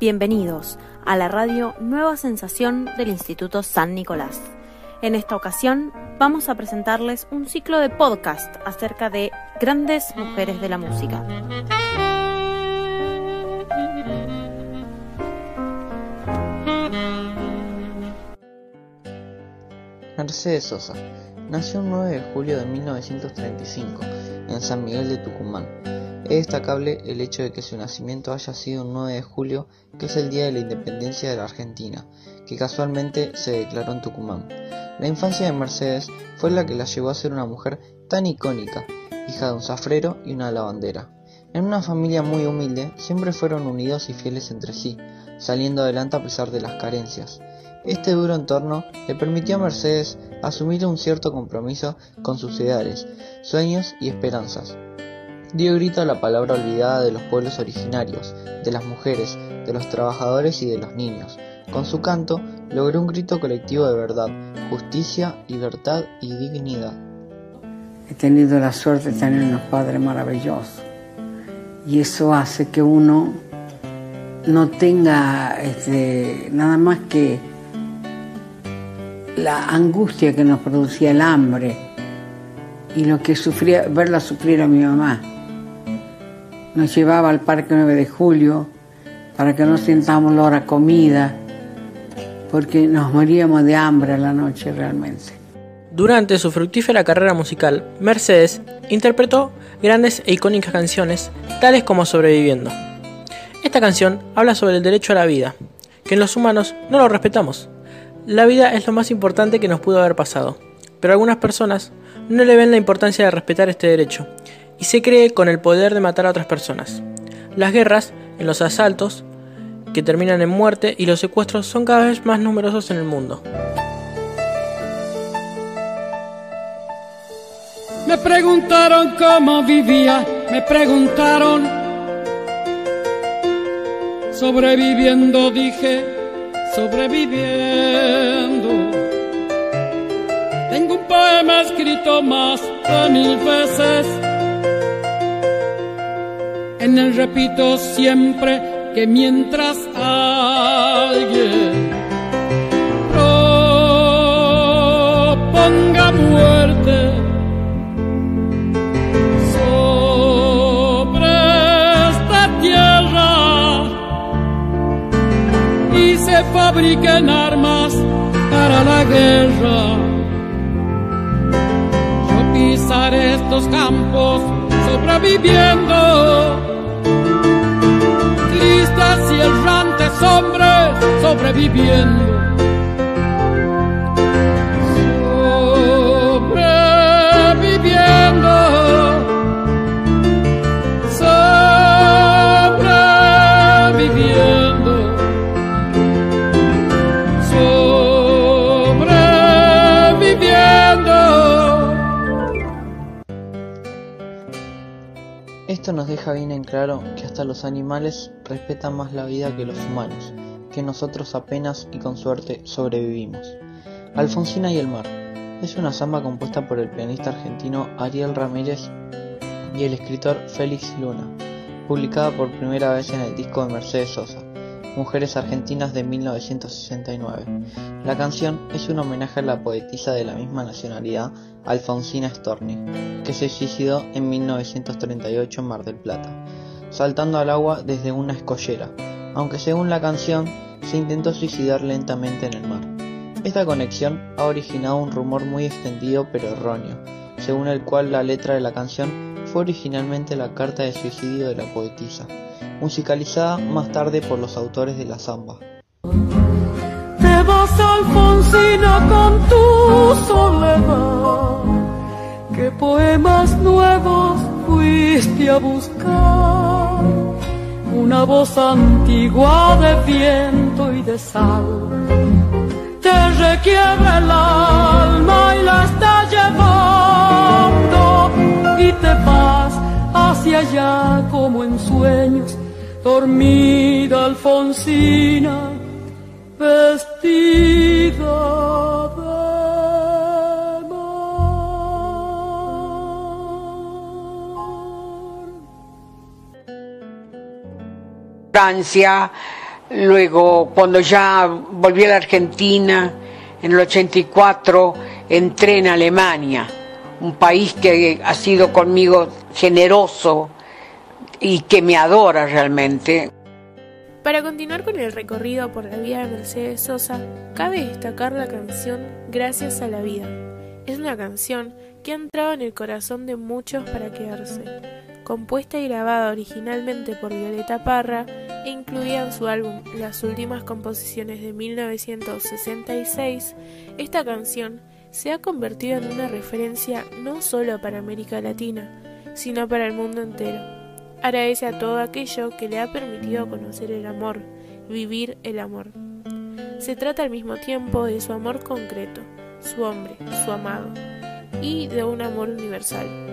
Bienvenidos a la radio Nueva Sensación del Instituto San Nicolás. En esta ocasión vamos a presentarles un ciclo de podcast acerca de grandes mujeres de la música. Mercedes Sosa nació el 9 de julio de 1935 en San Miguel de Tucumán es destacable el hecho de que su nacimiento haya sido un 9 de julio, que es el día de la independencia de la Argentina, que casualmente se declaró en Tucumán. La infancia de Mercedes fue la que la llevó a ser una mujer tan icónica, hija de un zafrero y una lavandera. En una familia muy humilde, siempre fueron unidos y fieles entre sí, saliendo adelante a pesar de las carencias. Este duro entorno le permitió a Mercedes asumir un cierto compromiso con sus ideales, sueños y esperanzas, dio grito a la palabra olvidada de los pueblos originarios, de las mujeres, de los trabajadores y de los niños. Con su canto logró un grito colectivo de verdad, justicia, libertad y dignidad. He tenido la suerte de tener unos padres maravillosos y eso hace que uno no tenga este, nada más que la angustia que nos producía el hambre y lo que sufría, verla sufrir a mi mamá nos llevaba al Parque 9 de Julio para que no sintamos hora comida, porque nos moríamos de hambre a la noche realmente. Durante su fructífera carrera musical, Mercedes interpretó grandes e icónicas canciones, tales como Sobreviviendo. Esta canción habla sobre el derecho a la vida, que en los humanos no lo respetamos. La vida es lo más importante que nos pudo haber pasado, pero algunas personas no le ven la importancia de respetar este derecho y se cree con el poder de matar a otras personas. Las guerras, en los asaltos, que terminan en muerte y los secuestros son cada vez más numerosos en el mundo. Me preguntaron cómo vivía, me preguntaron. Sobreviviendo, dije, sobreviviendo. Tengo un poema escrito más de mil veces en repito siempre que mientras alguien proponga muerte sobre esta tierra y se fabriquen armas para la guerra, yo pisaré estos campos sobreviviendo sobreviviendo. Sobreviviendo. Sobreviviendo. Sobreviviendo. Esto nos deja bien en claro que hasta los animales respetan más la vida que los humanos, que nosotros apenas y con suerte sobrevivimos. Alfonsina y el mar es una samba compuesta por el pianista argentino Ariel Ramírez y el escritor Félix Luna, publicada por primera vez en el disco de Mercedes Sosa, Mujeres Argentinas de 1969. La canción es un homenaje a la poetisa de la misma nacionalidad, Alfonsina Storni, que se suicidó en 1938 en Mar del Plata, saltando al agua desde una escollera, aunque según la canción se intentó suicidar lentamente en el mar. Esta conexión ha originado un rumor muy extendido pero erróneo, según el cual la letra de la canción fue originalmente la carta de suicidio de la poetisa, musicalizada más tarde por los autores de la samba. Te vas Alfonsina con tu poemas nuevos fuiste a buscar, una voz antigua de viento y de sal, te requiebra el alma y la está llevando y te vas hacia allá como en sueños, dormida Alfonsina, vestida Francia, Luego, cuando ya volví a la Argentina, en el 84, entré en Alemania, un país que ha sido conmigo generoso y que me adora realmente. Para continuar con el recorrido por la vida de Mercedes Sosa, cabe destacar la canción Gracias a la vida. Es una canción que ha entrado en el corazón de muchos para quedarse. Compuesta y grabada originalmente por Violeta Parra e incluida en su álbum Las últimas composiciones de 1966, esta canción se ha convertido en una referencia no solo para América Latina, sino para el mundo entero Agradece a todo aquello que le ha permitido conocer el amor, vivir el amor. Se trata al mismo tiempo de su amor concreto, su hombre, su amado, y de un amor universal,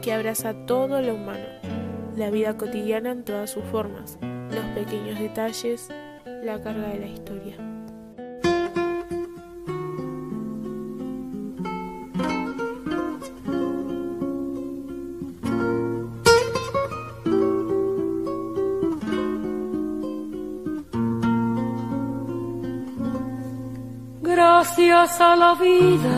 que abraza todo lo humano, la vida cotidiana en todas sus formas, los pequeños detalles, la carga de la historia. Gracias a la vida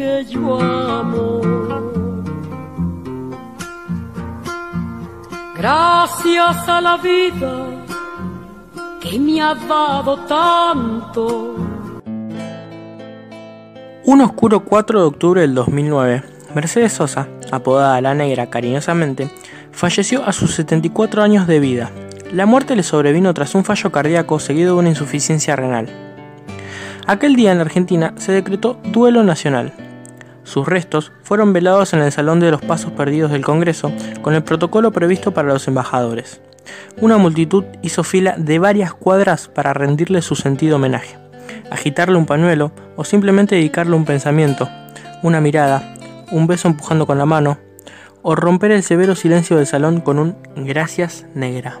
que yo amo. Gracias a la vida que me ha dado tanto. Un oscuro 4 de octubre del 2009, Mercedes Sosa, apodada La Negra cariñosamente, falleció a sus 74 años de vida la muerte le sobrevino tras un fallo cardíaco seguido de una insuficiencia renal. Aquel día en la Argentina se decretó duelo nacional. Sus restos fueron velados en el Salón de los Pasos Perdidos del Congreso con el protocolo previsto para los embajadores. Una multitud hizo fila de varias cuadras para rendirle su sentido homenaje, agitarle un pañuelo o simplemente dedicarle un pensamiento, una mirada, un beso empujando con la mano, o romper el severo silencio del salón con un gracias negra.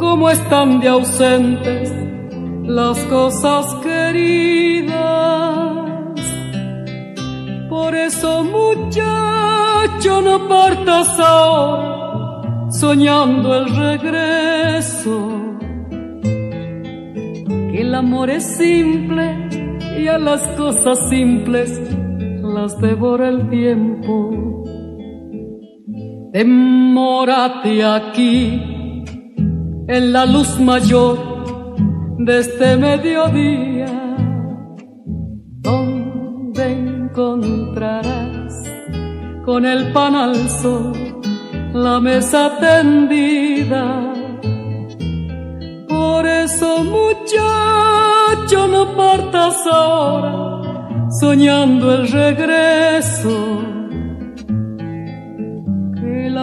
cómo están de ausentes las cosas queridas. Por eso muchacho no partas ahora soñando el regreso. Que el amor es simple y a las cosas simples las devora el tiempo. Demórate aquí en la luz mayor de este mediodía, donde encontrarás con el pan al sol la mesa tendida. Por eso muchacho no partas ahora soñando el regreso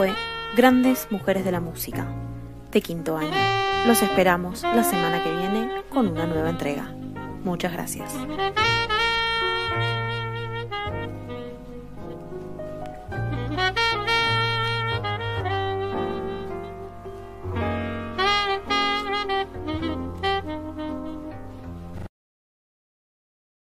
Fue Grandes Mujeres de la Música, de quinto año. Los esperamos la semana que viene con una nueva entrega. Muchas gracias.